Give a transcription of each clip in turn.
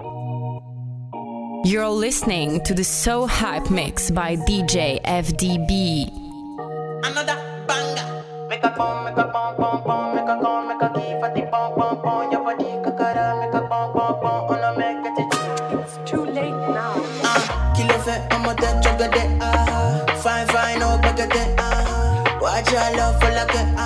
You're listening to the So Hype Mix by DJ FDB. Another banger. Make a bomb, make a bomb, bomb, bomb, make a bomb, make a key for the bomb, bomb, bomb. Your body kakara, make a bomb, bomb, bomb, and I make it. It's too late now. Ah, kill it, I'm a dead jugger, ah. Fine, fine, oh, no bucket, ah. Watch your love for like eh, a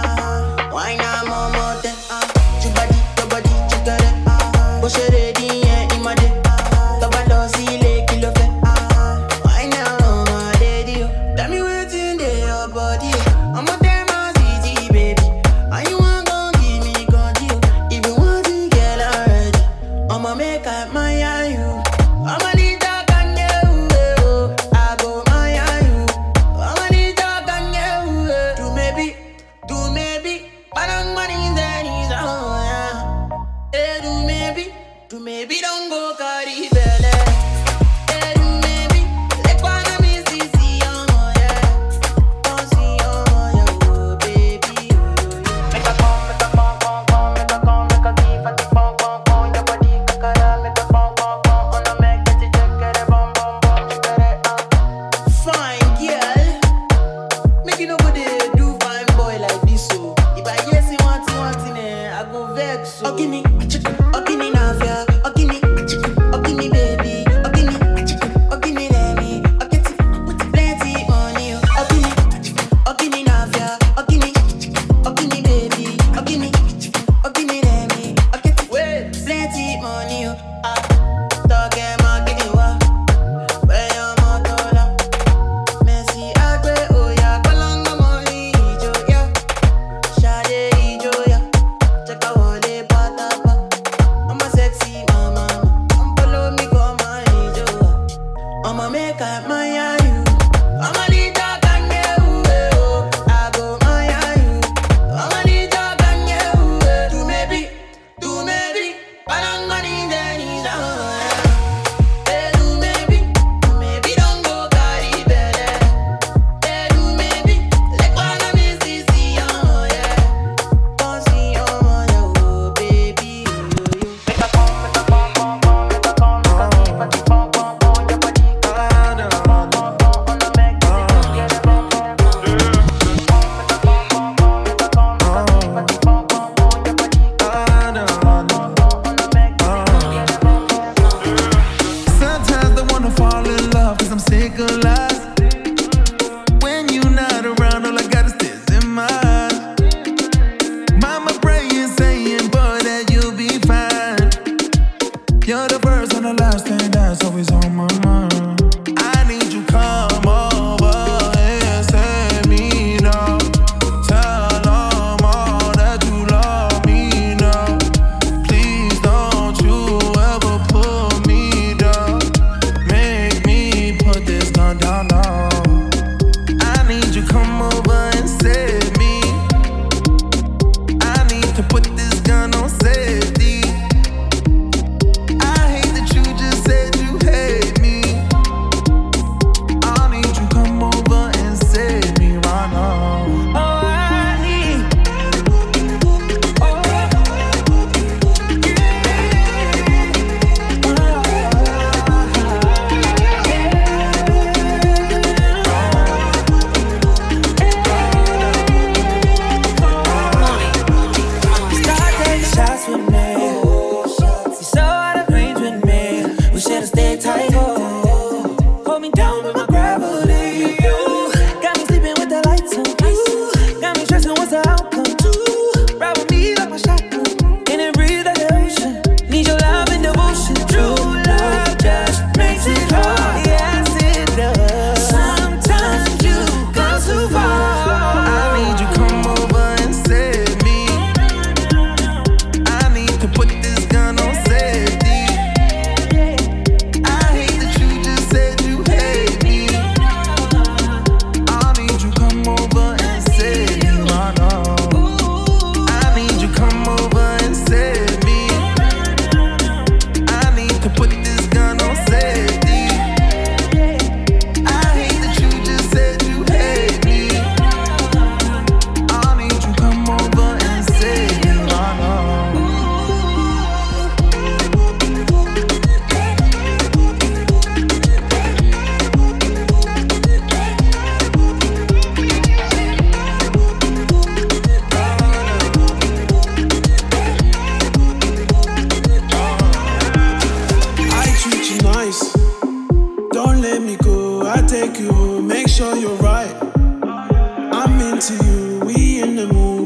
I take you home, make sure you're right. I'm into you, we in the mood.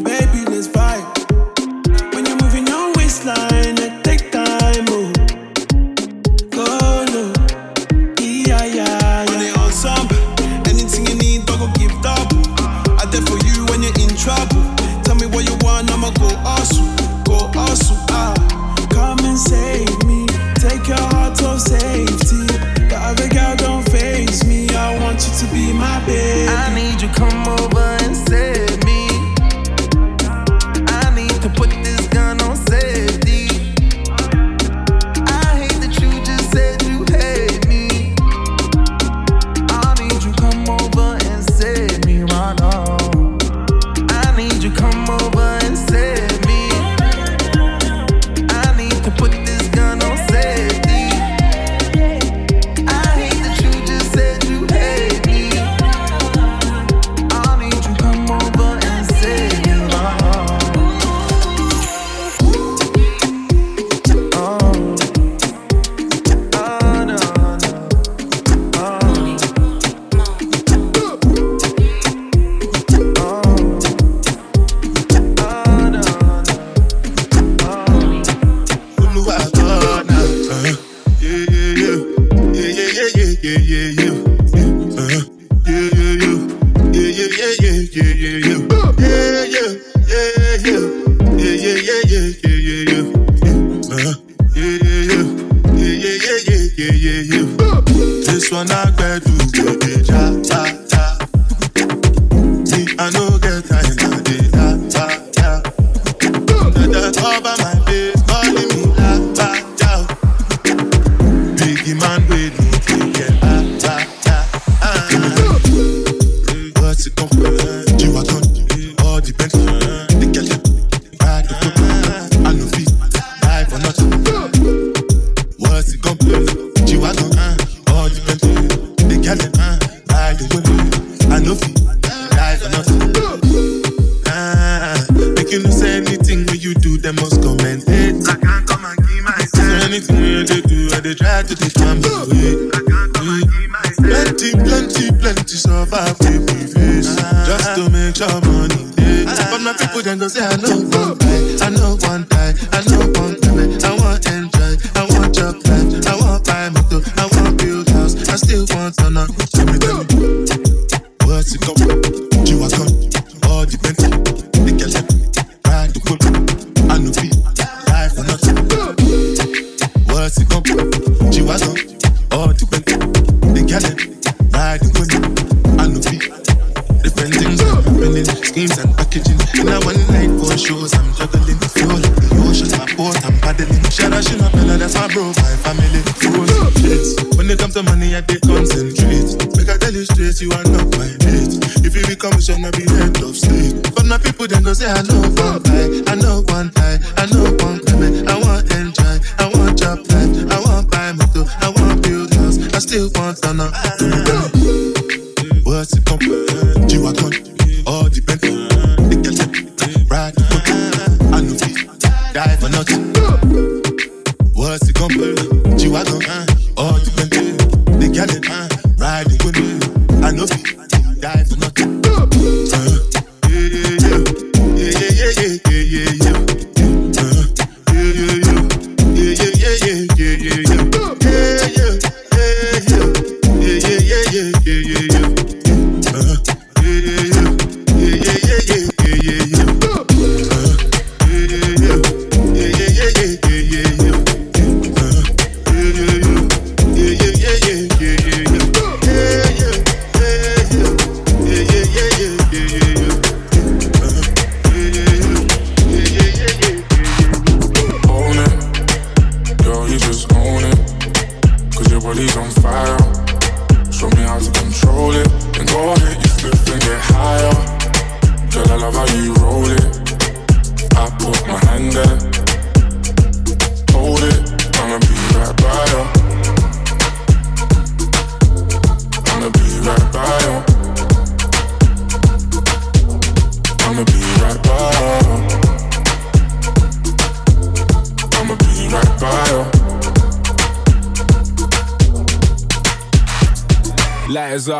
un peu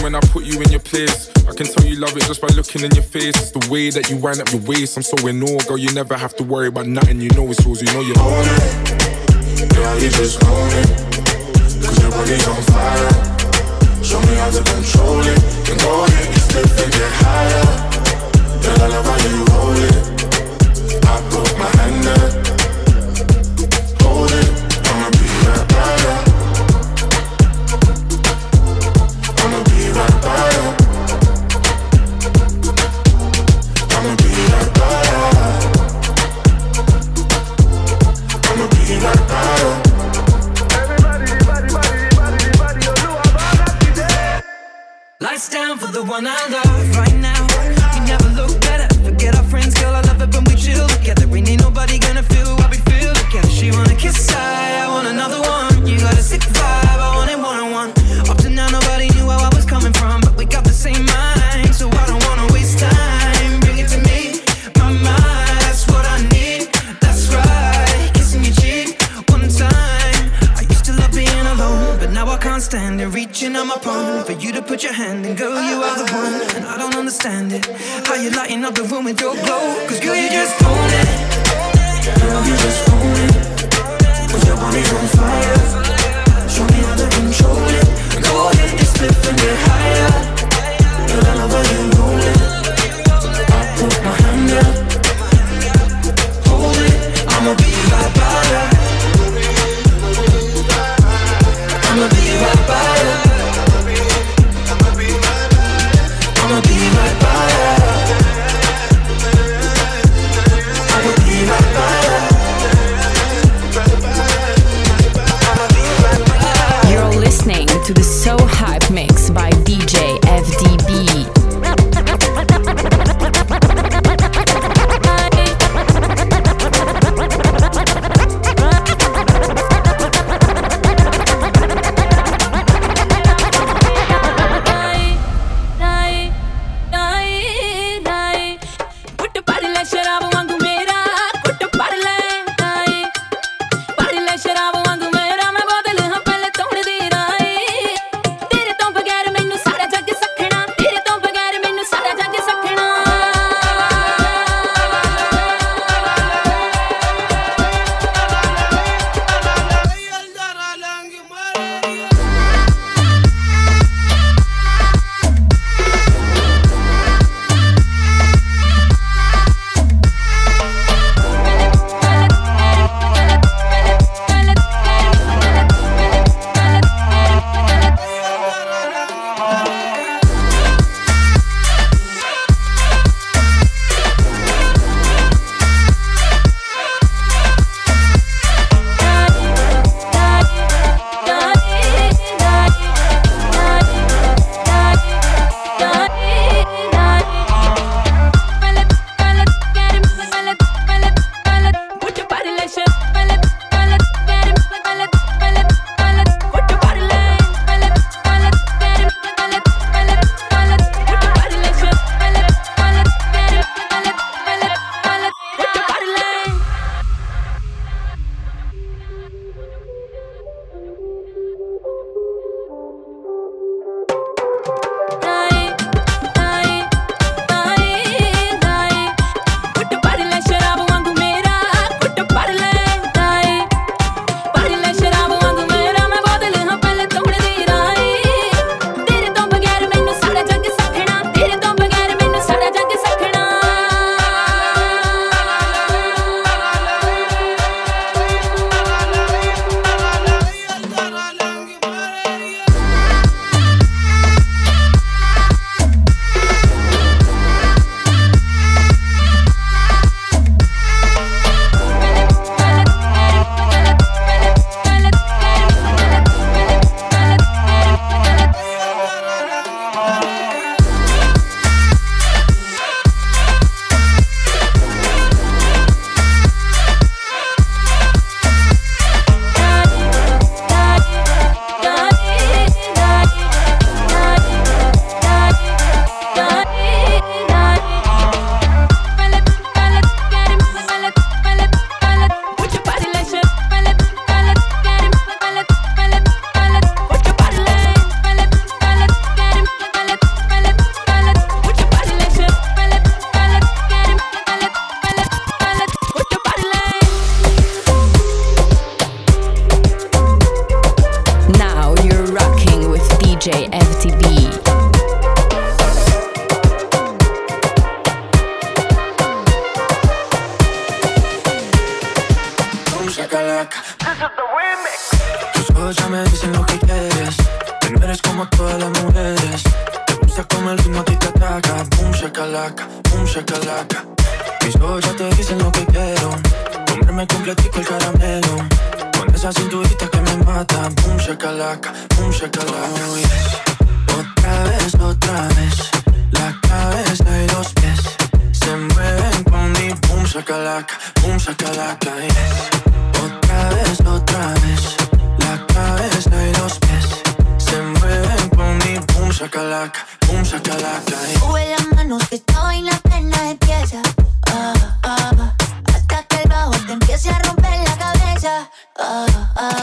when I put you in your place. I can tell you love it just by looking in your face. It's the way that you wind up your waist. I'm so in awe, girl. You never have to worry about nothing. You know it's yours. You know you own it. Girl, you just own it. Cause your body's on fire. Show me how to control it. And go ahead, slip and get higher. Girl, I love how you hold it. I put my hand there. shakalaka, boom shakalaka. Mis ojos ya te dicen lo que quiero. Comerme completico el caramelo. Con esa cinturita que me mata, boom shakalaka, boom shakalaka. Oh, yes. Otra vez, otra vez, la cabeza y los pies se mueven con mi boom shakalaka, boom shakalaka. Yes. Otra vez, otra vez. shakalaka, boom shakalaka. Eh. Sube las manos que esta vaina apenas empieza. Ah, ah, ah, hasta que el bajo te empiece a romper la cabeza. Ah. ah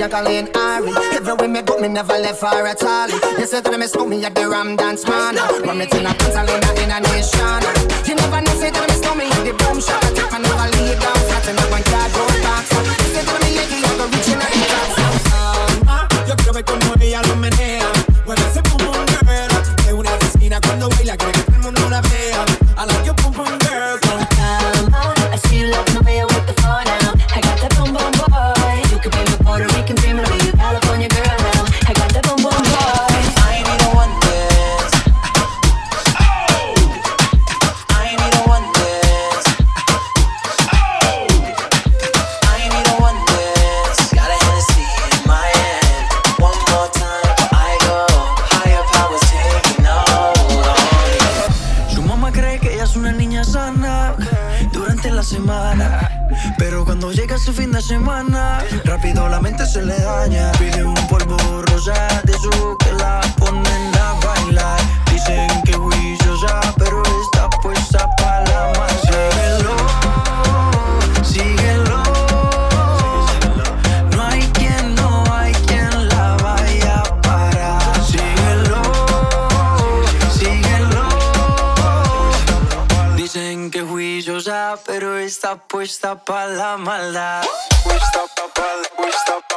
juggling Ari. Everywhere me go, me never left far at all. You said that me smoke me at the Ram Dance man. Ram me in a Catalina in a nation. You never know, say that me smoke me at the Boom shot. I never leave down flat and I want to go back. You said that me puesta para la maldad. Puesta para la, puesta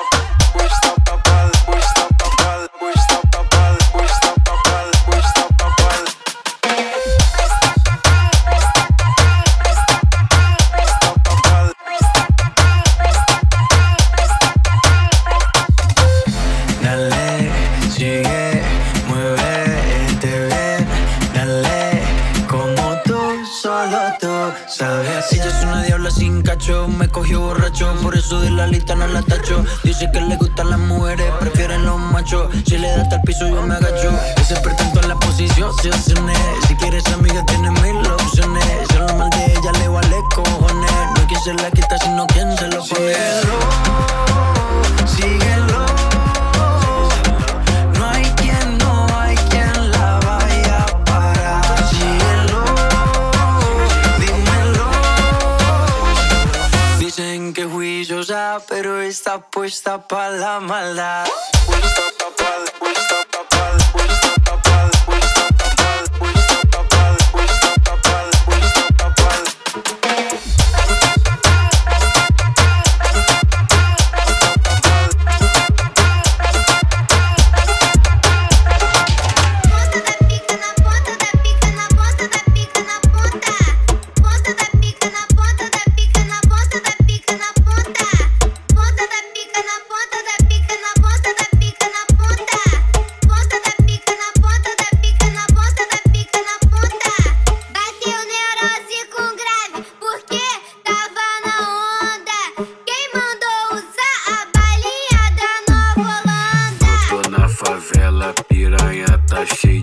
de la lista, no la tacho. Dice que le gustan las mujeres, prefieren los machos. Si le das el piso, yo me agacho. Ese pretendo en las posiciones. Si quieres amiga, tienes mil opciones. Si lo mal de ella, le vale cojones. No hay quien se la quita, sino quien se lo pone. puesta para la maldad. She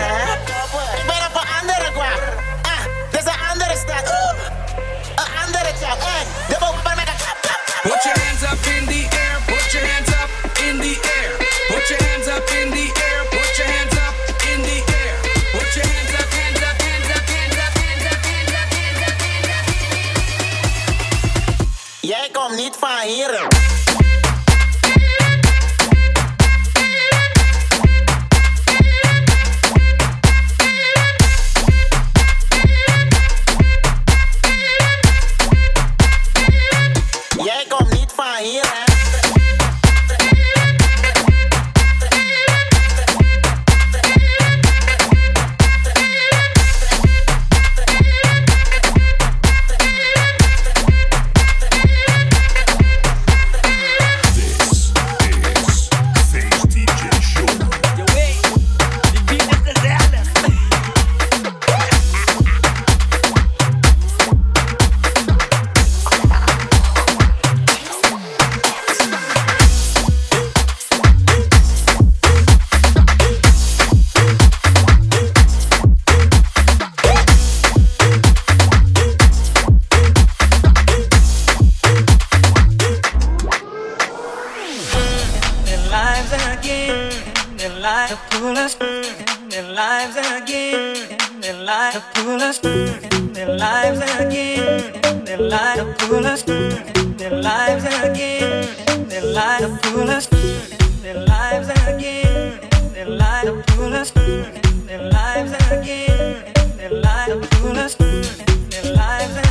Yeah.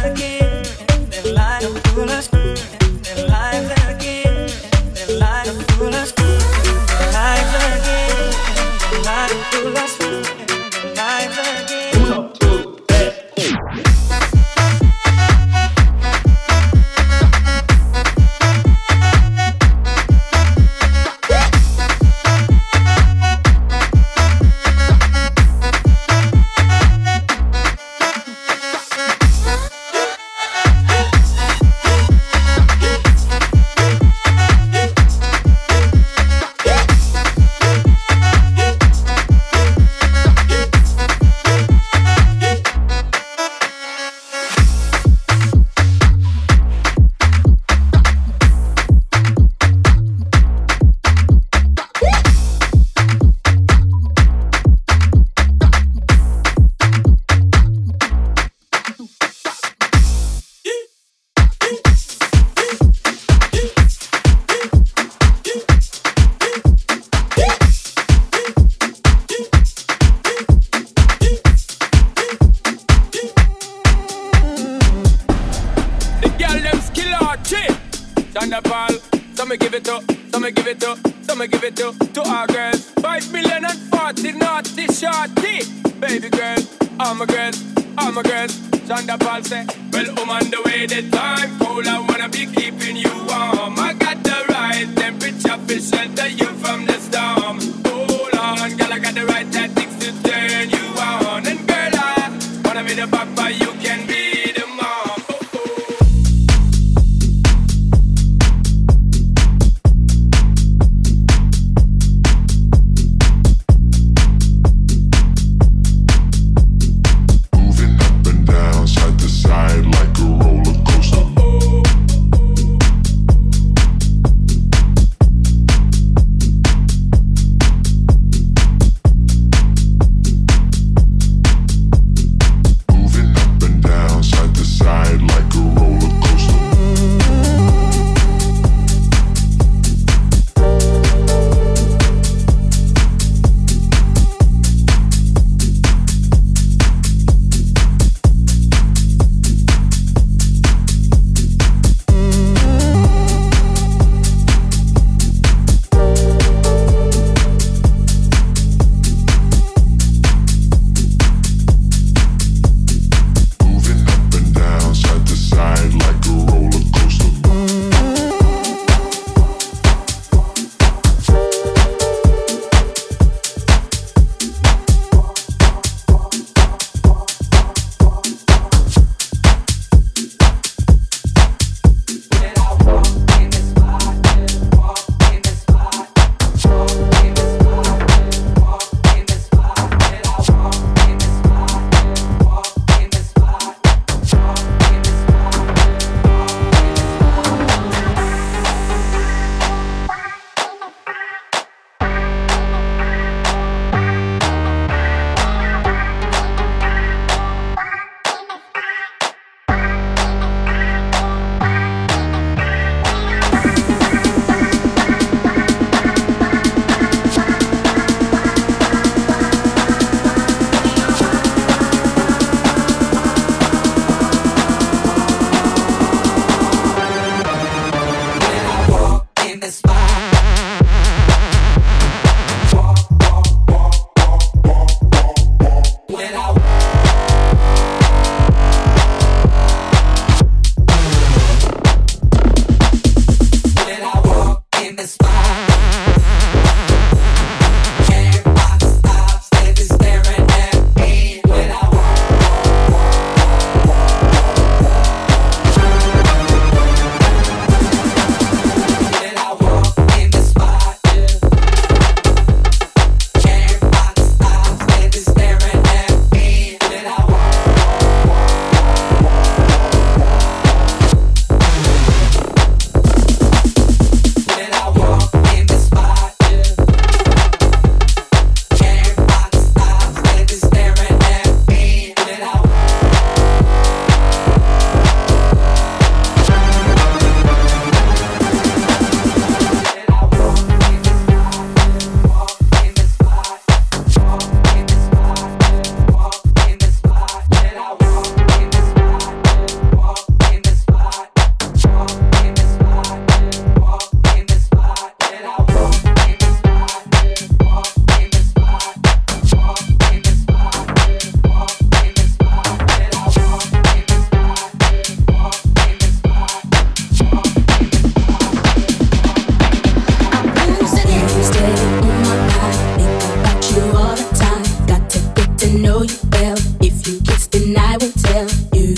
again.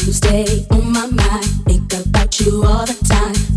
you stay on my mind. Think about you all the time.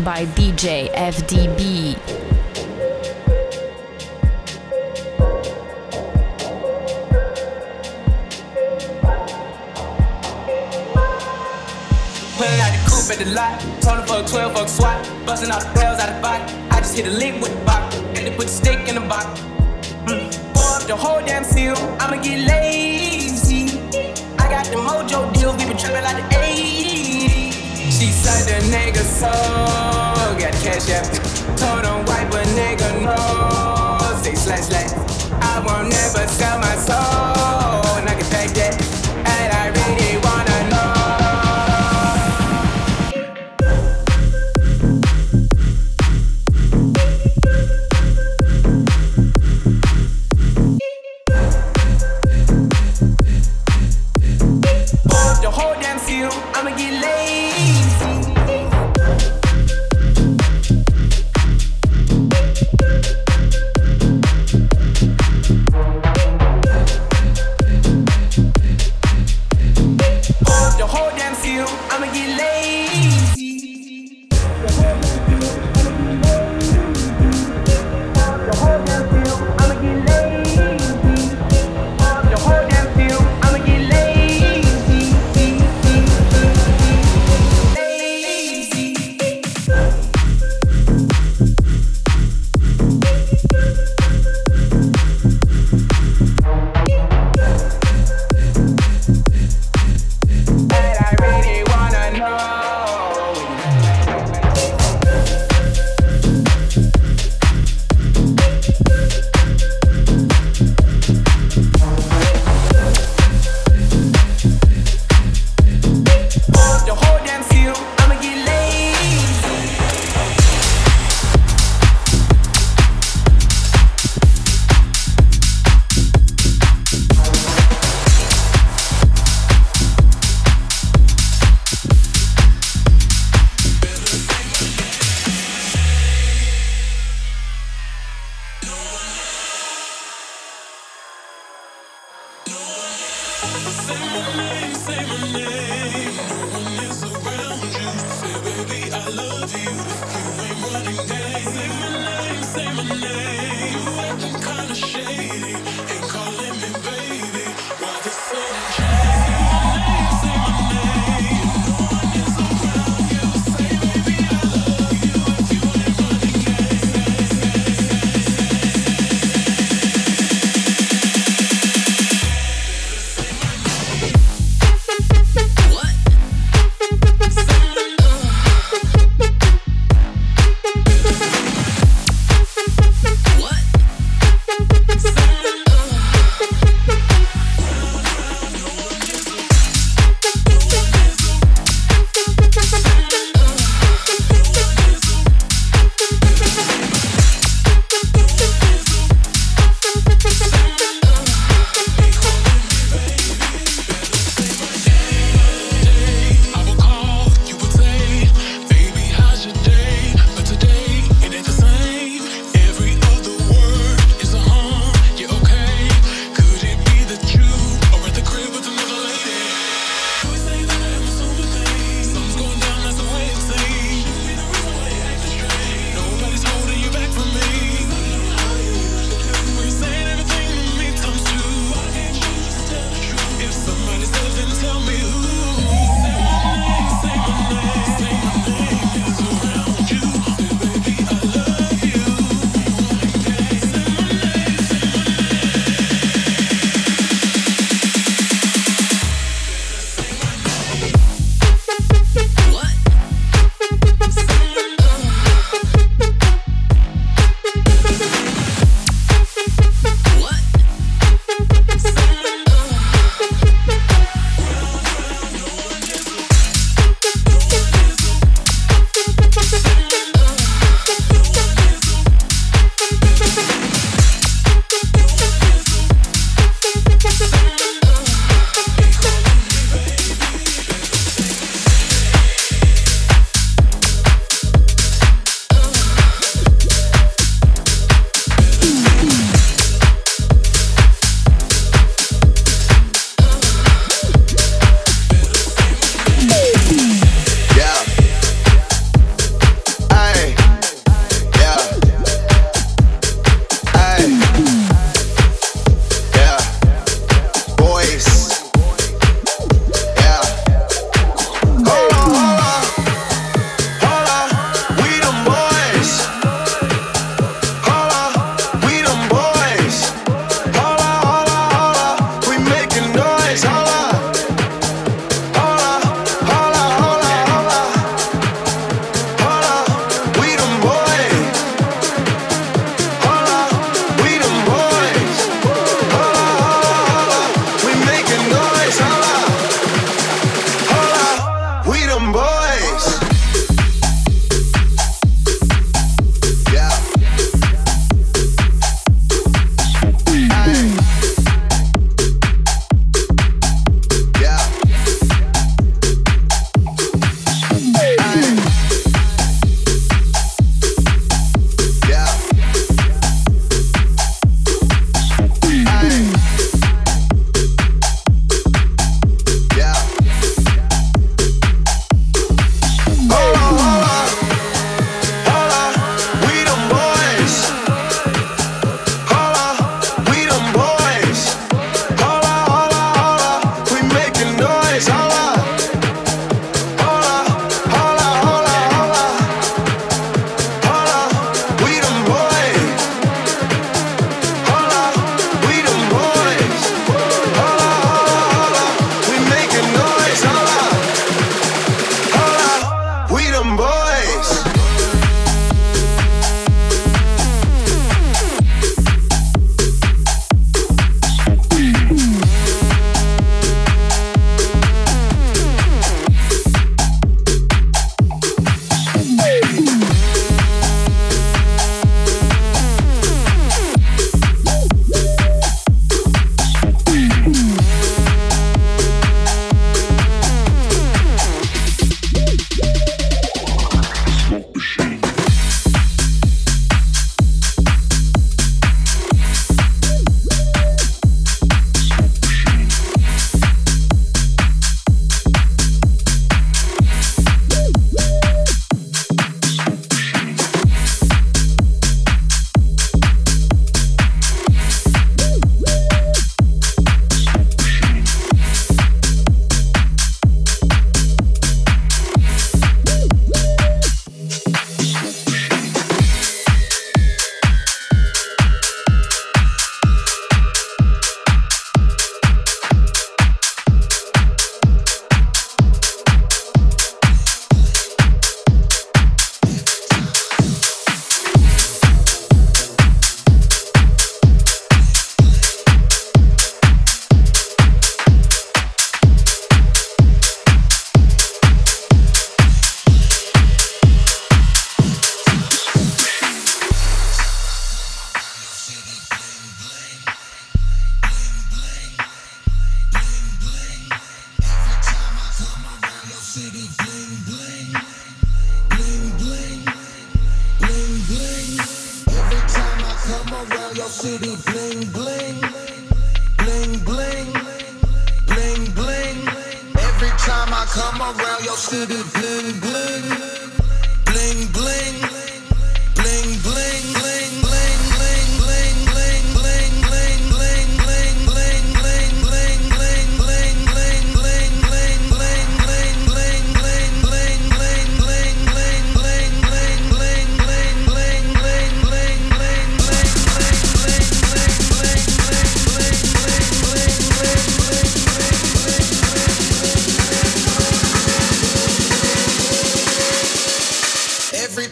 By DJ FDB. At the lot. Told for a 12 fuck swat. Busting the out the body. I just hit a with the box. And they put the stick in the box. Mm. Pour up the whole damn seal. I'ma get lazy. I got the mojo deals. We been trapping like the 80s. The nigga so. Got cash app. Told him wipe a nigga no. Say slash slash. I won't never sell my soul. And I can take that.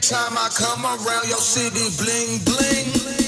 Time I come around your city, bling bling.